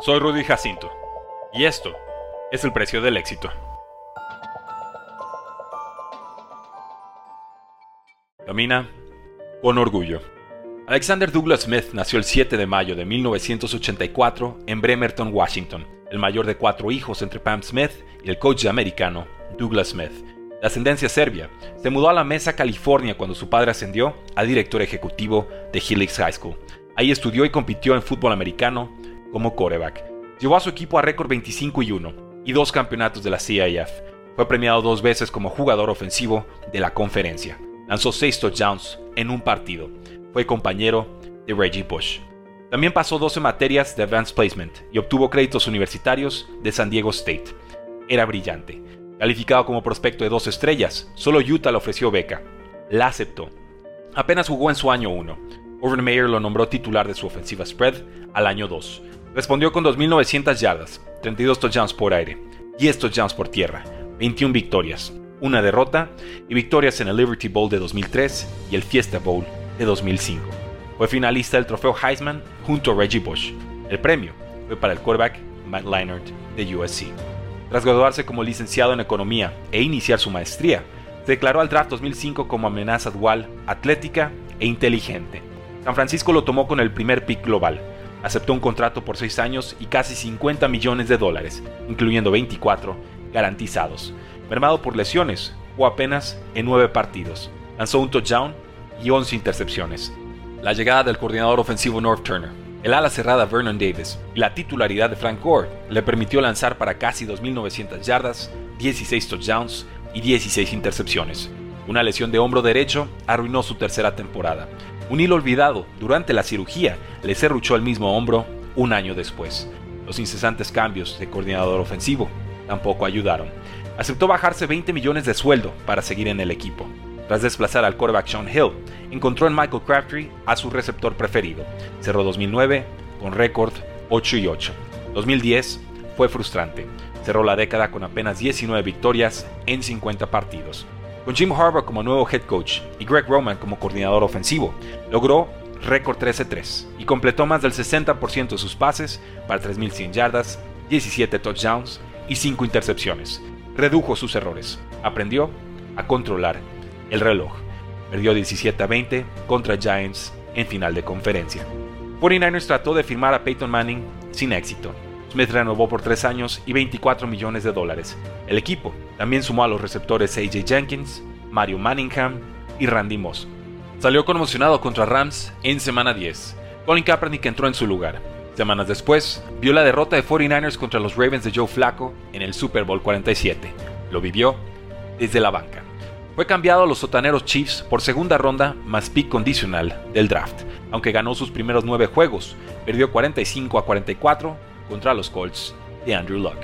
Soy Rudy Jacinto y esto es el precio del éxito. Camina con orgullo. Alexander Douglas Smith nació el 7 de mayo de 1984 en Bremerton, Washington, el mayor de cuatro hijos entre Pam Smith y el coach americano Douglas Smith. De ascendencia serbia, se mudó a la Mesa, California cuando su padre ascendió a director ejecutivo de Helix High School. Ahí estudió y compitió en fútbol americano como quarterback. Llevó a su equipo a récord 25 y 1 y dos campeonatos de la CIF. Fue premiado dos veces como jugador ofensivo de la conferencia. Lanzó seis touchdowns en un partido fue compañero de Reggie Bush. También pasó 12 materias de Advanced Placement y obtuvo créditos universitarios de San Diego State. Era brillante. Calificado como prospecto de dos estrellas, solo Utah le ofreció beca. La aceptó. Apenas jugó en su año 1. Urban Meyer lo nombró titular de su ofensiva spread al año 2. Respondió con 2.900 yardas, 32 touchdowns por aire, 10 touchdowns por tierra, 21 victorias, una derrota y victorias en el Liberty Bowl de 2003 y el Fiesta Bowl 2005. Fue finalista del trofeo Heisman junto a Reggie Bush. El premio fue para el quarterback Matt Leinart de USC. Tras graduarse como licenciado en economía e iniciar su maestría, se declaró al draft 2005 como amenaza dual, atlética e inteligente. San Francisco lo tomó con el primer pick global. Aceptó un contrato por 6 años y casi 50 millones de dólares, incluyendo 24 garantizados. Mermado por lesiones, o apenas en 9 partidos. Lanzó un touchdown y 11 intercepciones. La llegada del coordinador ofensivo North Turner, el ala cerrada Vernon Davis y la titularidad de Frank Gore le permitió lanzar para casi 2.900 yardas, 16 touchdowns y 16 intercepciones. Una lesión de hombro derecho arruinó su tercera temporada. Un hilo olvidado durante la cirugía le serruchó el mismo hombro un año después. Los incesantes cambios de coordinador ofensivo tampoco ayudaron. Aceptó bajarse 20 millones de sueldo para seguir en el equipo. Tras desplazar al quarterback Sean Hill, encontró en Michael Crabtree a su receptor preferido. Cerró 2009 con récord 8 y 8. 2010 fue frustrante. Cerró la década con apenas 19 victorias en 50 partidos. Con Jim Harbaugh como nuevo head coach y Greg Roman como coordinador ofensivo, logró récord 13-3 y completó más del 60% de sus pases para 3.100 yardas, 17 touchdowns y 5 intercepciones. Redujo sus errores, aprendió a controlar el reloj. Perdió 17 a 20 contra Giants en final de conferencia. 49ers trató de firmar a Peyton Manning sin éxito. Smith renovó por 3 años y 24 millones de dólares. El equipo también sumó a los receptores AJ Jenkins, Mario Manningham y Randy Moss. Salió conmocionado contra Rams en semana 10. Colin Kaepernick entró en su lugar. Semanas después, vio la derrota de 49ers contra los Ravens de Joe Flacco en el Super Bowl 47. Lo vivió desde la banca. Fue cambiado a los sotaneros Chiefs por segunda ronda más pick condicional del draft. Aunque ganó sus primeros nueve juegos, perdió 45 a 44 contra los Colts de Andrew Luck.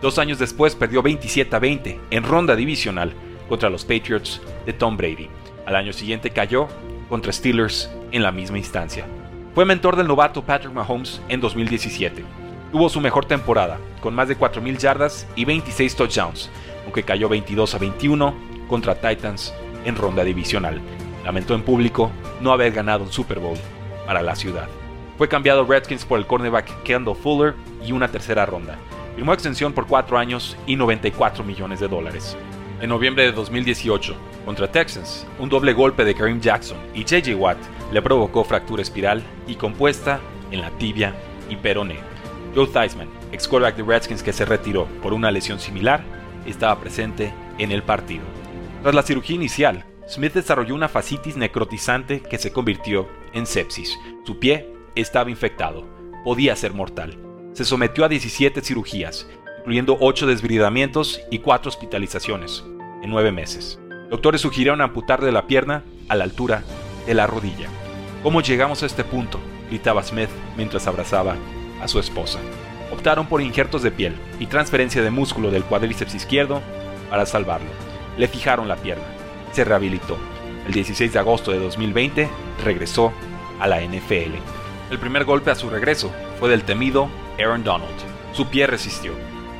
Dos años después perdió 27 a 20 en ronda divisional contra los Patriots de Tom Brady. Al año siguiente cayó contra Steelers en la misma instancia. Fue mentor del novato Patrick Mahomes en 2017. Tuvo su mejor temporada, con más de 4.000 yardas y 26 touchdowns, aunque cayó 22 a 21 contra Titans en ronda divisional. Lamentó en público no haber ganado un Super Bowl para la ciudad. Fue cambiado Redskins por el cornerback Kendall Fuller y una tercera ronda. Firmó extensión por 4 años y 94 millones de dólares. En noviembre de 2018, contra Texans, un doble golpe de Kareem Jackson y JJ Watt le provocó fractura espiral y compuesta en la tibia y peroné. Joe Theismann, ex quarterback de Redskins que se retiró por una lesión similar, estaba presente en el partido. Tras la cirugía inicial, Smith desarrolló una fascitis necrotizante que se convirtió en sepsis. Su pie estaba infectado, podía ser mortal. Se sometió a 17 cirugías, incluyendo 8 desbridamientos y 4 hospitalizaciones, en 9 meses. Doctores sugirieron amputarle la pierna a la altura de la rodilla. ¿Cómo llegamos a este punto? gritaba Smith mientras abrazaba a su esposa. Optaron por injertos de piel y transferencia de músculo del cuádriceps izquierdo para salvarlo le fijaron la pierna. Se rehabilitó. El 16 de agosto de 2020 regresó a la NFL. El primer golpe a su regreso fue del temido Aaron Donald. Su pie resistió.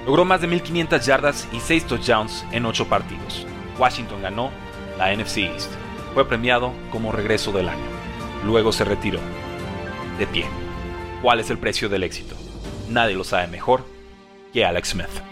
Logró más de 1500 yardas y 6 touchdowns en 8 partidos. Washington ganó la NFC East. Fue premiado como regreso del año. Luego se retiró. De pie. ¿Cuál es el precio del éxito? nadie lo sabe mejor que Alex Smith.